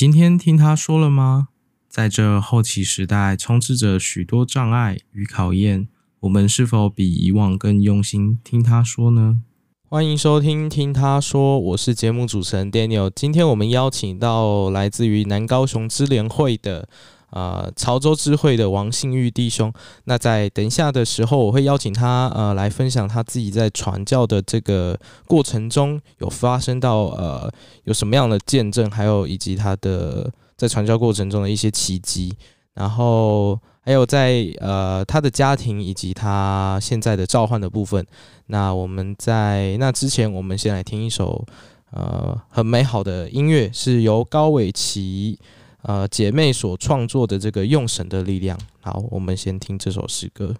今天听他说了吗？在这后期时代，充斥着许多障碍与考验，我们是否比以往更用心听他说呢？欢迎收听《听他说》，我是节目主持人 Daniel。今天我们邀请到来自于南高雄支联会的。呃，潮州支会的王信玉弟兄，那在等一下的时候，我会邀请他呃来分享他自己在传教的这个过程中有发生到呃有什么样的见证，还有以及他的在传教过程中的一些奇迹，然后还有在呃他的家庭以及他现在的召唤的部分。那我们在那之前，我们先来听一首呃很美好的音乐，是由高伟奇。呃，姐妹所创作的这个用神的力量，好，我们先听这首诗歌。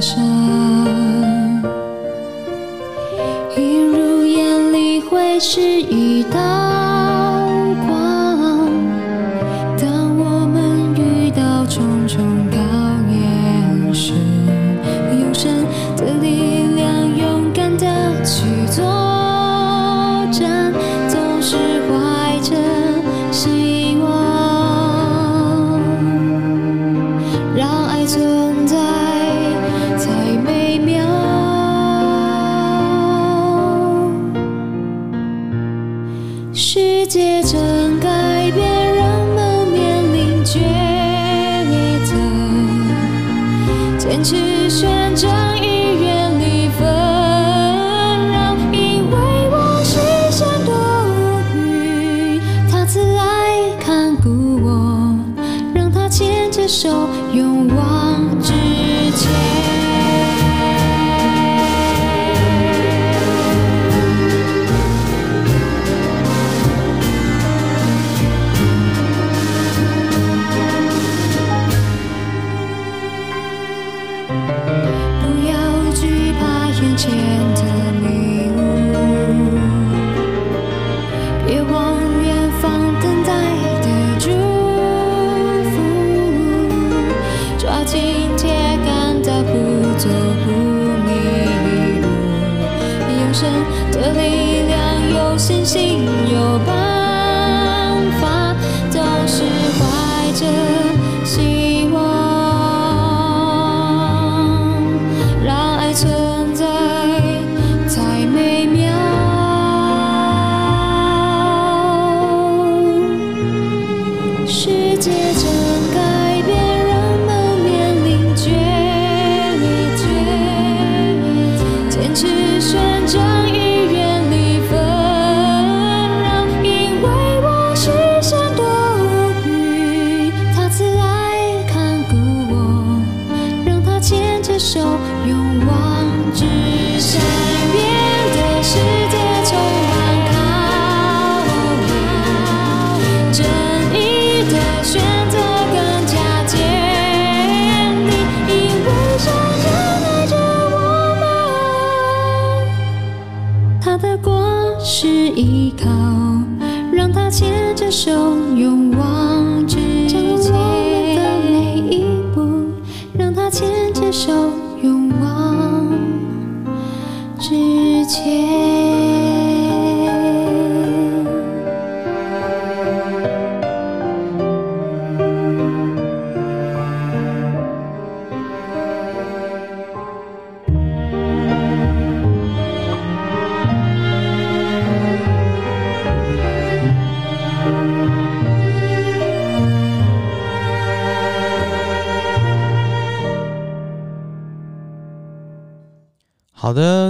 山，映入眼里会是一道。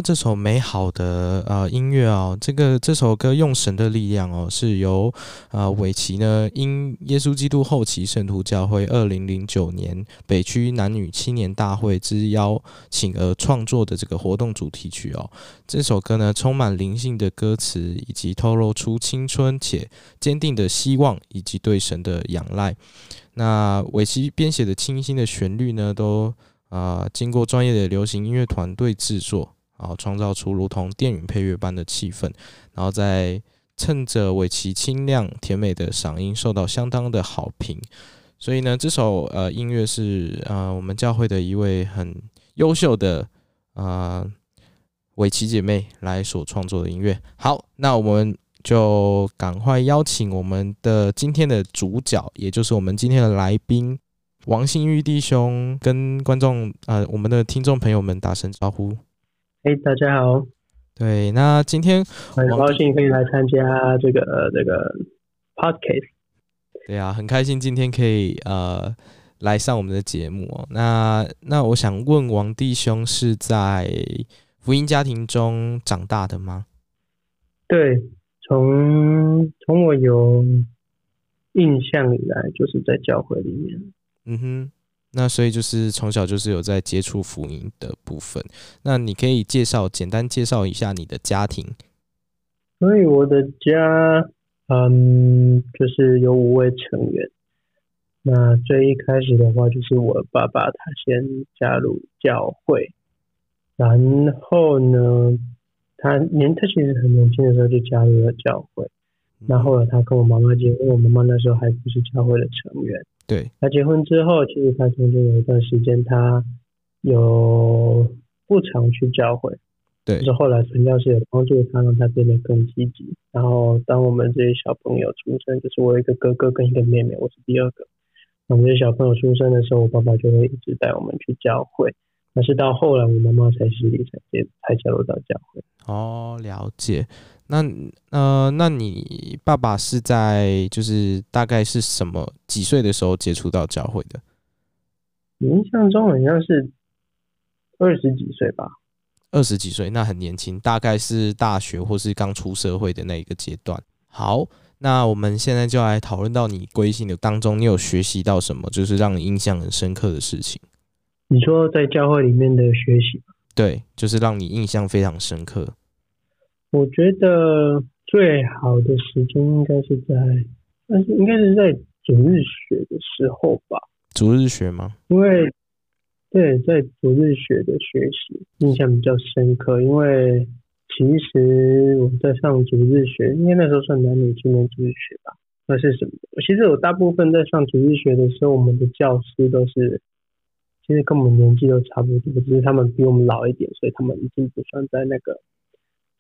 这首美好的呃音乐哦，这个这首歌用神的力量哦，是由呃韦奇呢因耶稣基督后期圣徒教会二零零九年北区男女青年大会之邀请而创作的这个活动主题曲哦。这首歌呢充满灵性的歌词，以及透露出青春且坚定的希望以及对神的仰赖。那韦奇编写的清新的旋律呢，都。啊、呃，经过专业的流行音乐团队制作，然后创造出如同电影配乐般的气氛，然后在趁着韦奇清亮甜美的嗓音受到相当的好评，所以呢，这首呃音乐是呃我们教会的一位很优秀的呃韦奇姐妹来所创作的音乐。好，那我们就赶快邀请我们的今天的主角，也就是我们今天的来宾。王新玉弟兄跟观众呃，我们的听众朋友们打声招呼。嘿，大家好。对，那今天很高兴可以来参加这个这个 podcast。对啊，很开心今天可以呃来上我们的节目哦。那那我想问王弟兄是在福音家庭中长大的吗？对，从从我有印象以来，就是在教会里面。嗯哼，那所以就是从小就是有在接触福音的部分。那你可以介绍简单介绍一下你的家庭。所以我的家，嗯，就是有五位成员。那最一开始的话，就是我爸爸他先加入教会，然后呢，他年他其实很年轻的时候就加入了教会。那后来他跟我妈妈结婚，我妈妈那时候还不是教会的成员。对，他结婚之后，其实他中间有一段时间，他有不常去教会。对，就是后来传教士有帮助他，让他变得更积极。然后当我们这些小朋友出生，就是我有一个哥哥跟一个妹妹，我是第二个。我们这些小朋友出生的时候，我爸爸就会一直带我们去教会。但是到后来，我妈妈才实力才接才加入到教会。哦，了解。那呃，那你爸爸是在就是大概是什么几岁的时候接触到教会的？印象中好像是二十几岁吧。二十几岁，那很年轻，大概是大学或是刚出社会的那一个阶段。好，那我们现在就来讨论到你归信的当中，你有学习到什么？就是让你印象很深刻的事情。你说在教会里面的学习？对，就是让你印象非常深刻。我觉得最好的时间应该是在，但是应该是在主日学的时候吧。主日学吗？因为对，在主日学的学习印象比较深刻，因为其实我在上主日学，因为那时候算男女青年主日学吧。那是什么？其实我大部分在上主日学的时候，我们的教师都是，其实跟我们年纪都差不多，只是他们比我们老一点，所以他们已经不算在那个。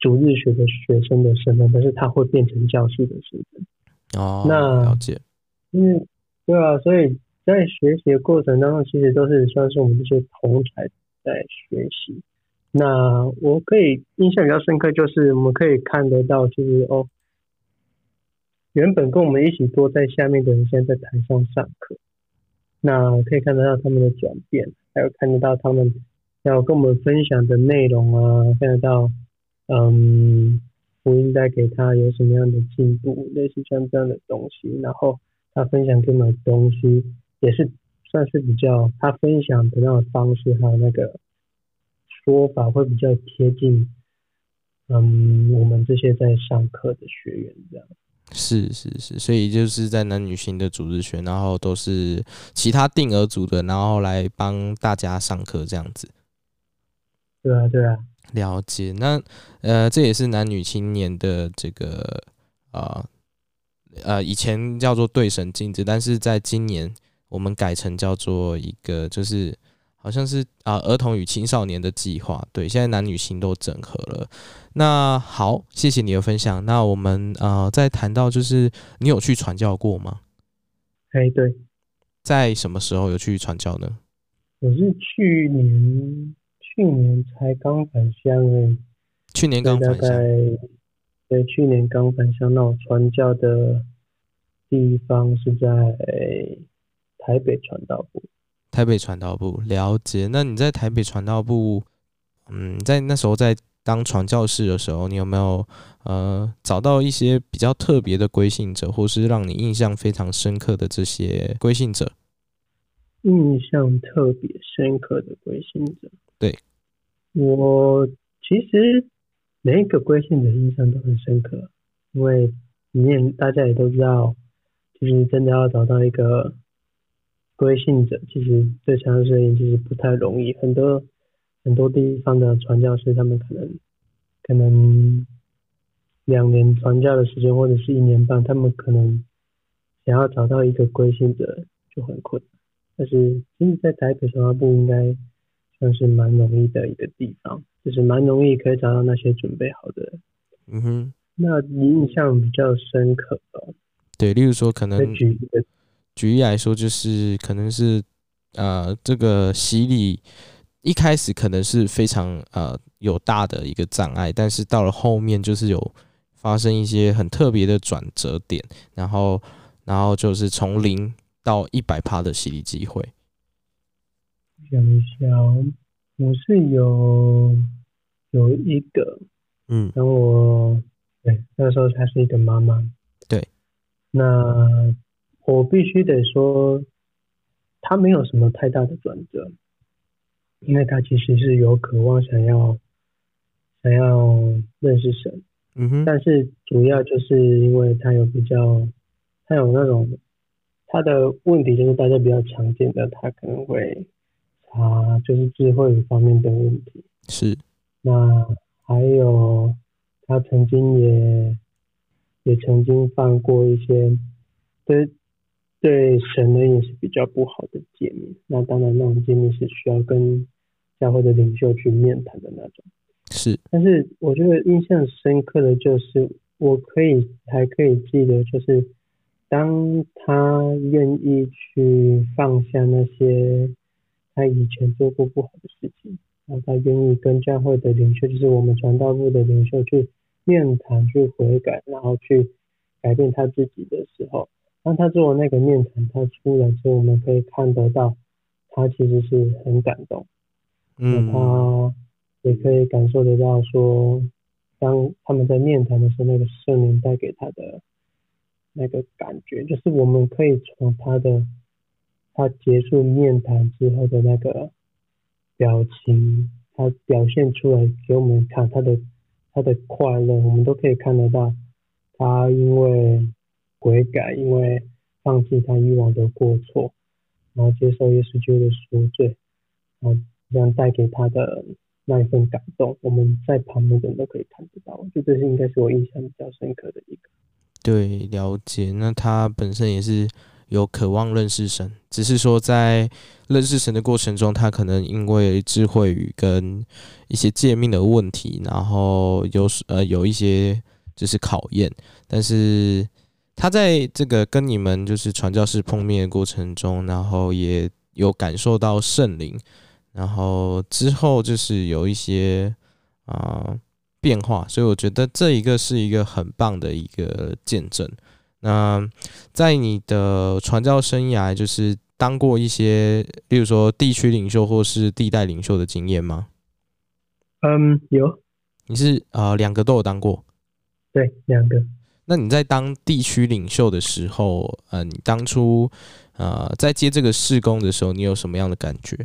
主日学的学生的身份，但是他会变成教师的身份。哦，那了解。嗯，对啊，所以在学习的过程当中，其实都是算是我们这些同才在学习。那我可以印象比较深刻，就是我们可以看得到，就是哦，原本跟我们一起坐在下面的人，现在在台上上课。那可以看得到他们的转变，还有看得到他们要跟我们分享的内容啊，看得到。嗯，福音带给他有什么样的进步，类似像这样的东西，然后他分享给我们的东西也是算是比较他分享的那种方式，还有那个说法会比较贴近，嗯，我们这些在上课的学员这样。是是是，所以就是在男女性的组织学，然后都是其他定额组的，然后来帮大家上课这样子。对啊，对啊。了解，那呃，这也是男女青年的这个啊呃，呃，以前叫做对神禁止，但是在今年我们改成叫做一个，就是好像是啊、呃，儿童与青少年的计划。对，现在男女性都整合了。那好，谢谢你的分享。那我们呃，再谈到就是你有去传教过吗？哎，对，在什么时候有去传教呢？我是去年。去年才刚返乡诶，去年刚返乡。对，去年刚返乡。那我传教的地方是在台北传道部。台北传道部，了解。那你在台北传道部嗯，在那时候在当传教士的时候，你有没有呃找到一些比较特别的归信者，或是让你印象非常深刻的这些归信者？印象特别深刻的归信者，对，我其实每一个归信者印象都很深刻，因为里面大家也都知道，其实真的要找到一个归信者，其实对传教士而言其实不太容易。很多很多地方的传教士，他们可能可能两年传教的时间，或者是一年半，他们可能想要找到一个归信者就很困难。但是，其实，在台北神话部应该算是蛮容易的一个地方，就是蛮容易可以找到那些准备好的人。嗯哼，那你印象比较深刻的，对，例如说，可能举例来说，就是可能是呃，这个洗礼一开始可能是非常呃有大的一个障碍，但是到了后面就是有发生一些很特别的转折点，然后然后就是从零。到一百趴的洗礼机会，想一下，我是有有一个，嗯，然后我对那时候她是一个妈妈，对，那我必须得说，她没有什么太大的转折，因为她其实是有渴望想要想要认识神，嗯哼，但是主要就是因为她有比较，她有那种。他的问题就是大家比较常见的，他可能会查就是智慧方面的问题。是，那还有他曾经也也曾经犯过一些对对神的也是比较不好的诫命。那当然那种诫命是需要跟教会的领袖去面谈的那种。是，但是我觉得印象深刻的就是我可以还可以记得就是。当他愿意去放下那些他以前做过不好的事情，然后他愿意跟教会的领袖，就是我们传道部的领袖去面谈、去悔改，然后去改变他自己的时候，当他做那个面谈，他出来之后，我们可以看得到他其实是很感动，嗯，他也可以感受得到说，当他们在面谈的时候，那个圣灵带给他的。那个感觉就是我们可以从他的他结束面谈之后的那个表情，他表现出来给我们看他的他的快乐，我们都可以看得到他因为悔改，因为放弃他以往的过错，然后接受耶稣基督的赎罪，然后这样带给他的那一份感动，我们在旁的人都可以看得到。就这是应该是我印象比较深刻的一个。对，了解。那他本身也是有渴望认识神，只是说在认识神的过程中，他可能因为智慧与跟一些诫命的问题，然后有呃有一些就是考验。但是他在这个跟你们就是传教士碰面的过程中，然后也有感受到圣灵，然后之后就是有一些啊。变化，所以我觉得这一个是一个很棒的一个见证。那在你的传教生涯，就是当过一些，例如说地区领袖或是地带领袖的经验吗？嗯，有。你是呃两个都有当过？对，两个。那你在当地区领袖的时候，呃，你当初呃在接这个事工的时候，你有什么样的感觉？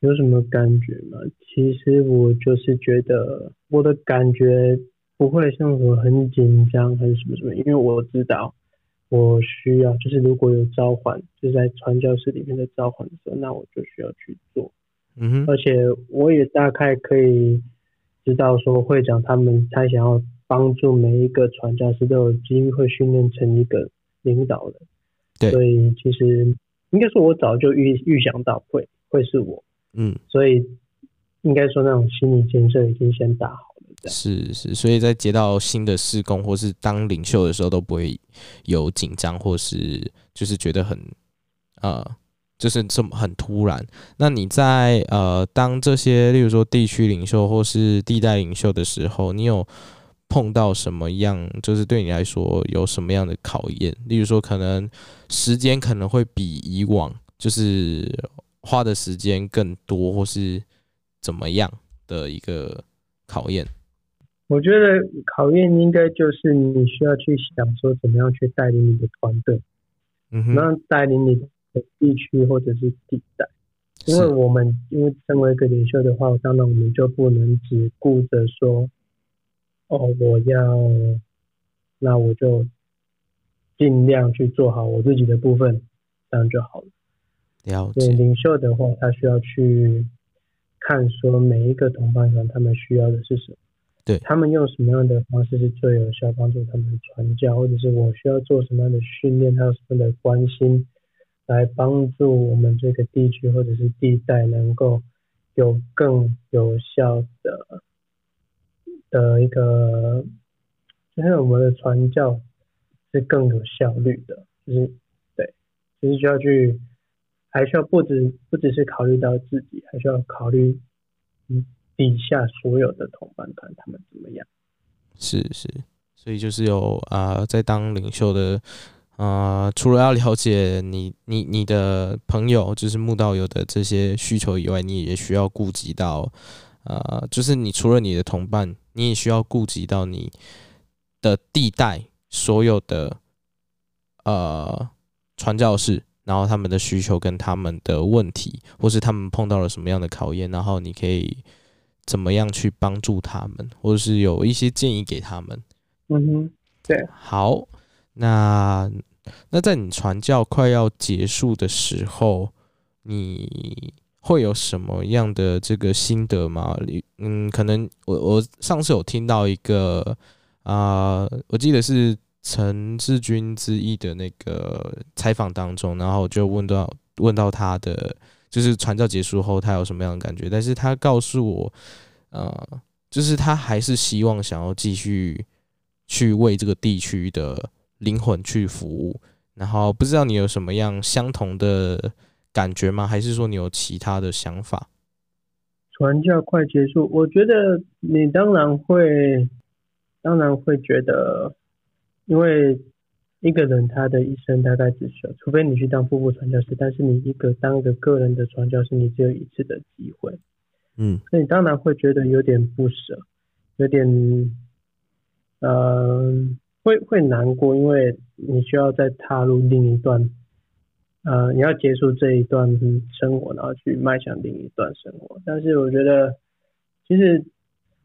有什么感觉吗？其实我就是觉得我的感觉不会像我很紧张还是什么什么，因为我知道我需要，就是如果有召唤，就是在传教士里面的召唤的时候，那我就需要去做。嗯哼，而且我也大概可以知道说会长他们他想要帮助每一个传教士都有机会训练成一个领导人。对，所以其实应该说我早就预预想到会会是我。嗯，所以应该说那种心理建设已经先打好。是是，所以在接到新的事工或是当领袖的时候，都不会有紧张，或是就是觉得很呃，就是这么很突然。那你在呃当这些，例如说地区领袖或是地带领袖的时候，你有碰到什么样？就是对你来说有什么样的考验？例如说，可能时间可能会比以往就是。花的时间更多，或是怎么样？的一个考验？我觉得考验应该就是你需要去想说怎么样去带领你的团队，嗯哼，然后带领你的地区或者是地带。因为我们因为身为一个领袖的话，当然我们就不能只顾着说，哦，我要，那我就尽量去做好我自己的部分，这样就好了。了解。对，领袖的话，他需要去看说每一个同伴团他们需要的是什么，对，他们用什么样的方式是最有效帮助他们传教，或者是我需要做什么样的训练，还有什么的关心。来帮助我们这个地区或者是地带能够有更有效的的一个，就是我们的传教是更有效率的，就是对，就是需要去，还需要不止不只是考虑到自己，还需要考虑嗯底下所有的同伴团他们怎么样。是是，所以就是有啊、在当领袖的。啊、除了要了解你、你、你的朋友，就是慕道友的这些需求以外，你也需要顾及到，呃，就是你除了你的同伴，你也需要顾及到你的地带所有的呃传教士，然后他们的需求跟他们的问题，或是他们碰到了什么样的考验，然后你可以怎么样去帮助他们，或者是有一些建议给他们。嗯哼，对，好。那那在你传教快要结束的时候，你会有什么样的这个心得吗？嗯，可能我我上次有听到一个啊、呃，我记得是陈志军之一的那个采访当中，然后就问到问到他的就是传教结束后他有什么样的感觉，但是他告诉我，呃，就是他还是希望想要继续去为这个地区的。灵魂去服务，然后不知道你有什么样相同的感觉吗？还是说你有其他的想法？传教快结束，我觉得你当然会，当然会觉得，因为一个人他的一生大概只需要，除非你去当瀑布传教士，但是你一个当一个个人的传教士，你只有一次的机会，嗯，所以你当然会觉得有点不舍，有点，嗯、呃。会会难过，因为你需要再踏入另一段，呃，你要结束这一段生活，然后去迈向另一段生活。但是我觉得，其实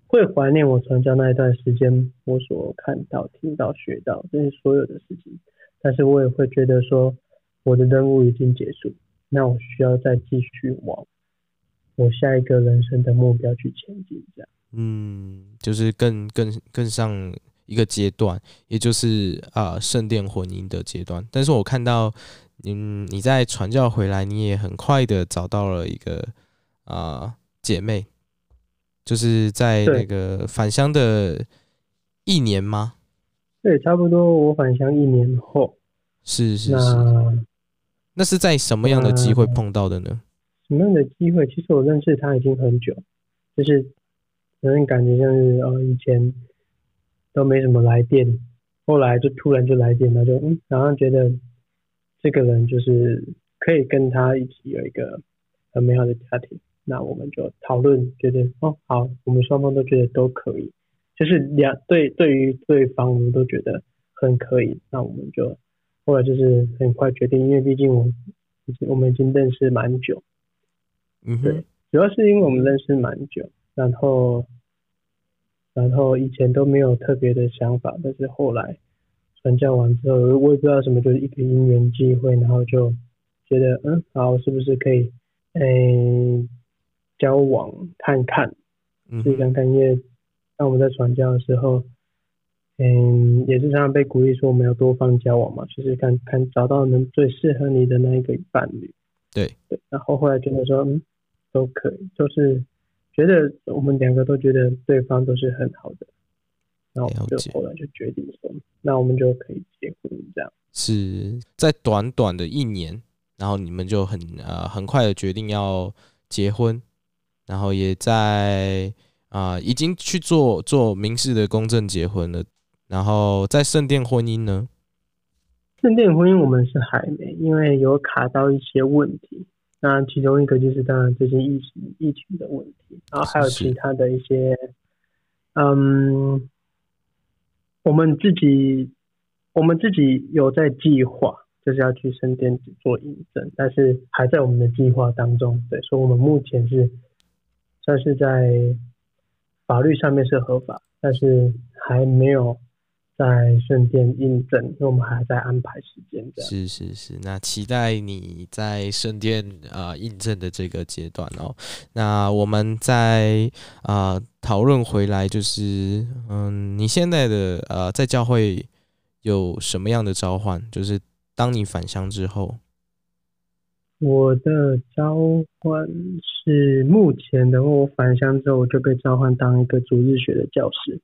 会怀念我传教那一段时间，我所看到、听到、学到这些所有的事情。但是我也会觉得说，我的任务已经结束，那我需要再继续往我下一个人生的目标去前进。这样，嗯，就是更更更上。一个阶段，也就是啊圣殿婚姻的阶段。但是我看到，嗯，你在传教回来，你也很快的找到了一个啊姐妹，就是在那个返乡的一年吗？对，差不多。我返乡一年后，是是是。那，那是在什么样的机会碰到的呢？什么样的机会？其实我认识他已经很久，就是有点感觉像是呃以前。都没什么来电，后来就突然就来电他，就嗯，然后觉得这个人就是可以跟他一起有一个很美好的家庭，那我们就讨论，觉得哦好，我们双方都觉得都可以，就是两对对于对方我们都觉得很可以，那我们就后来就是很快决定，因为毕竟我我们已经认识蛮久，嗯，对，主要是因为我们认识蛮久，然后。然后以前都没有特别的想法，但是后来传教完之后，我也不知道什么，就是一个因缘际会，然后就觉得嗯，好，是不是可以诶交往看看，试试看看，因为当我们在传教的时候，嗯，也是常常被鼓励说我们要多方交往嘛，就是看看找到能最适合你的那一个伴侣。对对，然后后来觉得说嗯，都可以，就是。觉得我们两个都觉得对方都是很好的，然后就后来就决定说，那我们就可以结婚这样。是在短短的一年，然后你们就很呃很快的决定要结婚，然后也在啊、呃、已经去做做民事的公证结婚了，然后在圣殿婚姻呢？圣殿婚姻我们是还没，因为有卡到一些问题。那其中一个就是当然最近疫情疫情的问题，然后还有其他的一些，嗯，我们自己我们自己有在计划，就是要去圣殿做印证，但是还在我们的计划当中。对，所以我们目前是但是在法律上面是合法，但是还没有。在圣殿印证，因为我们还在安排时间的。是是是，那期待你在圣殿啊、印证的这个阶段哦。那我们再啊讨论回来，就是嗯，你现在的呃在教会有什么样的召唤？就是当你返乡之后，我的召唤是目前的话，我返乡之后我就被召唤当一个主日学的教师，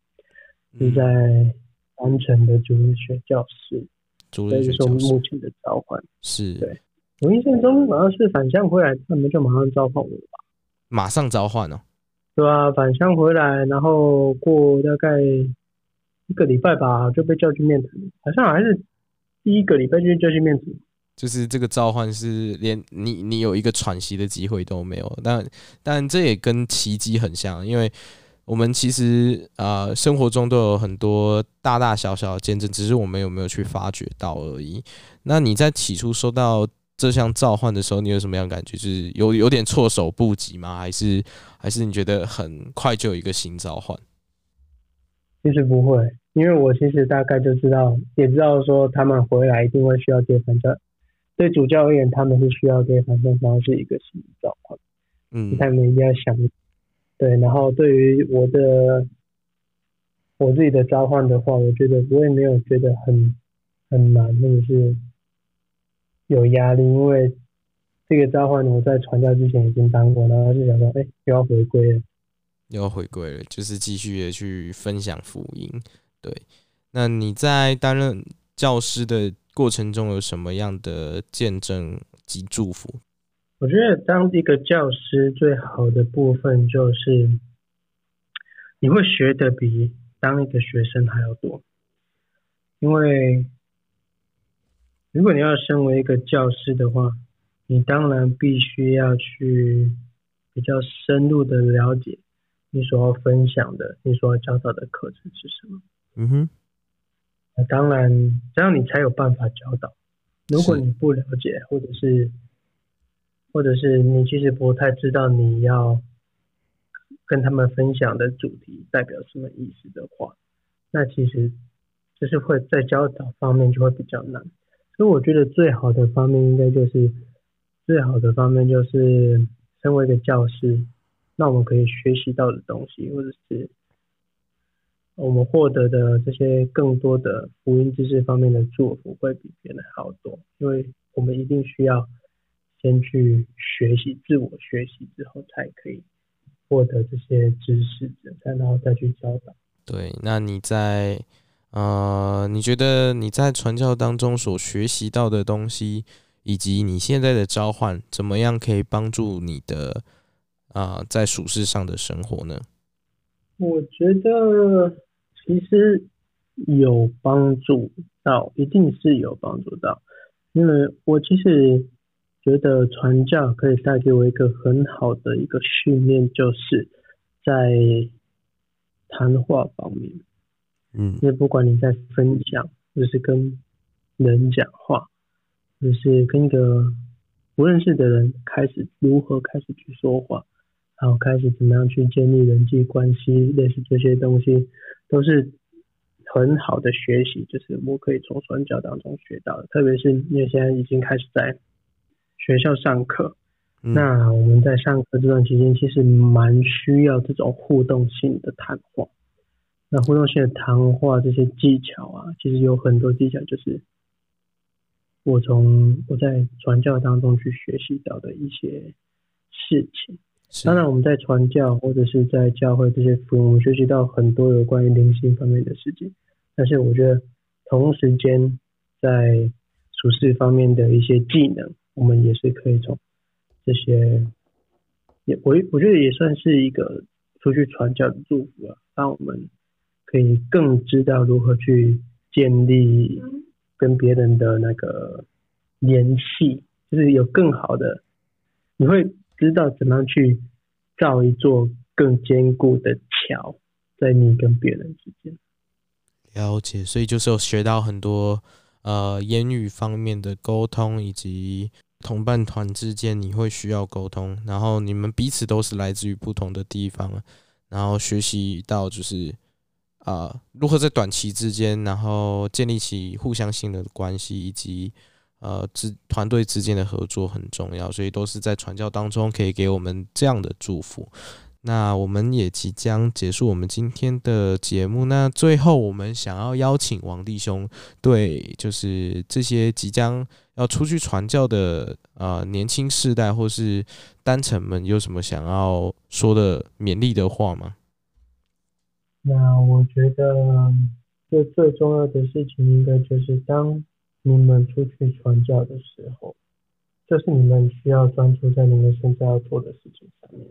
是在。嗯完成的主日学教师，主日学教师，这就是我们目前的召唤。是，对，我印象中好像是返乡回来，他们就马上召唤我吧？马上召唤哦？对啊，返乡回来，然后过大概一个礼拜吧，就被叫去面谈，好像还是第一个礼拜就叫去面谈。就是这个召唤是连你你有一个喘息的机会都没有，但但这也跟奇迹很像，因为。我们其实啊、生活中都有很多大大小小的见证，只是我们有没有去发掘到而已。那你在起初收到这项召唤的时候，你有什么样感觉？就是有有点措手不及吗？还是还是你觉得很快就有一个新召唤？其实不会，因为我其实大概就知道，也知道说他们回来一定会需要接返教。对主教而言，他们是需要对反正方是一个新召唤。嗯，他们一定要想。对，然后对于我的我自己的召唤的话，我觉得我也没有觉得很很难，或者是有压力，因为这个召唤我在传教之前已经当过，然后就想说，哎，又要回归了，又要回归了，就是继续的去分享福音。对，那你在担任教师的过程中有什么样的见证及祝福？我觉得当一个教师最好的部分就是，你会学的比当一个学生还要多。因为如果你要身为一个教师的话，你当然必须要去比较深入的了解你所要分享的、你所要教导的课程是什么。嗯哼。那当然，这样你才有办法教导。如果你不了解，或者是或者是你其实不太知道你要跟他们分享的主题代表什么意思的话，那其实就是会在教导方面就会比较难。所以我觉得最好的方面应该就是最好的方面就是身为一个教师，那我们可以学习到的东西，或者是我们获得的这些更多的福音知识方面的祝福，会比别人好多，因为我们一定需要。先去学习，自我学习之后，才可以获得这些知识，然后再去教导。对，那你在呃，你觉得你在传教当中所学习到的东西，以及你现在的召唤，怎么样可以帮助你的啊、呃，在属世上的生活呢？我觉得其实有帮助到，一定是有帮助到，因为我其实。觉得传教可以带给我一个很好的一个训练，就是在谈话方面，嗯，因为不管你在分享，就是跟人讲话，就是跟一个不认识的人开始如何开始去说话，然后开始怎么样去建立人际关系，类似这些东西，都是很好的学习，就是我可以从传教当中学到的，特别是因为现在已经开始在。学校上课，那我们在上课这段期间，其实蛮需要这种互动性的谈话。那互动性的谈话这些技巧啊，其实有很多技巧，就是我从我在传教当中去学习到的一些事情。当然，我们在传教或者是在教会这些服务，学习到很多有关于灵性方面的事情。但是，我觉得同时间在处事方面的一些技能。我们也是可以从这些，也我我觉得也算是一个出去传教的祝福啊，让我们可以更知道如何去建立跟别人的那个联系，就是有更好的你会知道怎么样去造一座更坚固的桥，在你跟别人之间。了解，所以就是有学到很多呃言语方面的沟通，以及同伴团之间你会需要沟通，然后你们彼此都是来自于不同的地方，然后学习到就是啊、如何在短期之间，然后建立起互相信任的关系，以及呃之团队之间的合作很重要，所以都是在传教当中可以给我们这样的祝福。那我们也即将结束我们今天的节目。那最后，我们想要邀请王弟兄，对，就是这些即将要出去传教的呃年轻世代或是单程们，有什么想要说的勉励的话吗？那我觉得，最最重要的事情，应该就是当你们出去传教的时候，就是你们需要专注在你们现在要做的事情上面。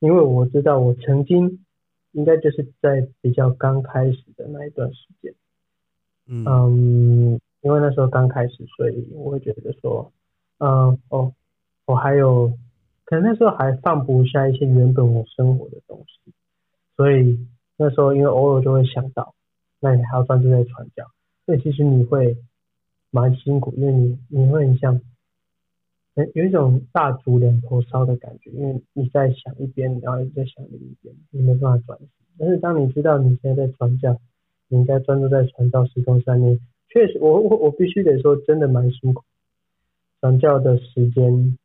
因为我知道，我曾经应该就是在比较刚开始的那一段时间，嗯，嗯，因为那时候刚开始，所以我会觉得说，嗯，哦，我还有，可能那时候还放不下一些原本我生活的东西，所以那时候因为偶尔就会想到，那你还要专注在传教，所以其实你会蛮辛苦，因为你你会很像。有一种大竹两头烧的感觉，因为你在想一边，然后一直在想另一边，你没办法专心。但是当你知道你现在在传教，你应该专注在传道事工上面。确实，我我我必须得说，真的蛮辛苦。传教的时间，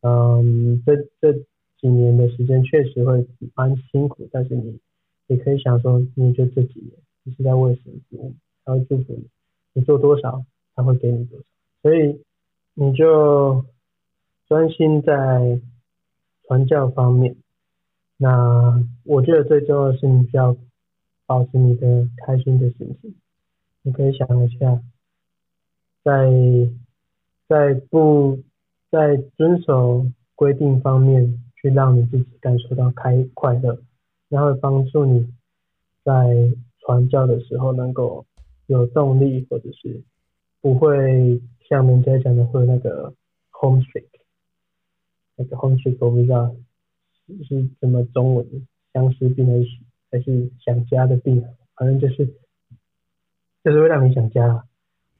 嗯，这这几年的时间确实会蛮辛苦，但是你你可以想说，你就这几年，你是在为神服务，他会祝福你，你做多少，他会给你多少，所以。你就专心在传教方面。那我觉得最重要的是，你需要保持你的开心的心情。你可以想一下，在在不在遵守规定方面，去让你自己感受到开快乐，然后帮助你在传教的时候能够有动力，或者是不会。像人家讲的会那个 homesick，那个 homesick 我不知道是什么中文，相思病还是还是想家的病，反正就是就是会让你想家，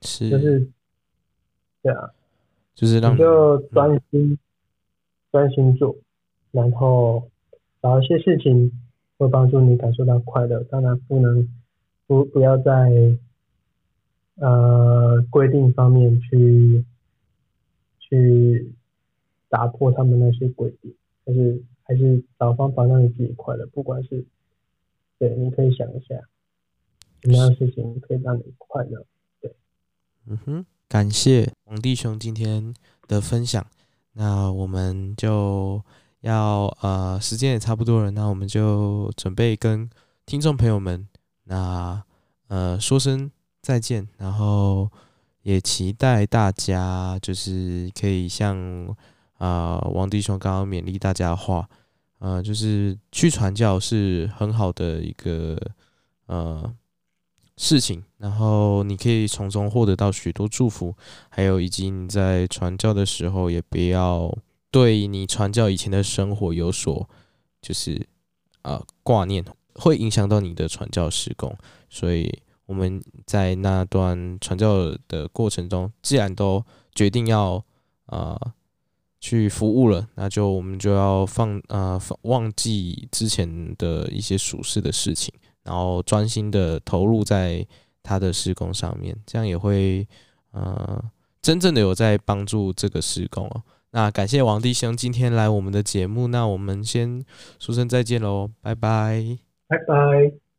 是就是对啊，就是让你就专心专、嗯、心做，然后找一些事情会帮助你感受到快乐，当然不能不不要在。呃，规定方面去去打破他们那些规定，但是还是找方法让你自己快乐。不管是对，你可以想一下，什么样的事情可以让你快乐？对，嗯哼，感谢王弟兄今天的分享。那我们就要呃，时间也差不多了，那我们就准备跟听众朋友们那呃说声。再见，然后也期待大家就是可以像啊、王弟兄刚刚勉励大家的话，呃，就是去传教是很好的一个呃事情，然后你可以从中获得到许多祝福，还有以及你在传教的时候也不要对你传教以前的生活有所就是啊挂念，会影响到你的传教事工，所以。我们在那段传教的过程中，既然都决定要啊、呃、去服务了，那就我们就要放啊、呃、忘记之前的一些俗世的事情，然后专心的投入在他的施工上面，这样也会呃真正的有在帮助这个施工哦。那感谢王弟兄今天来我们的节目，那我们先说声再见喽，拜拜，拜拜。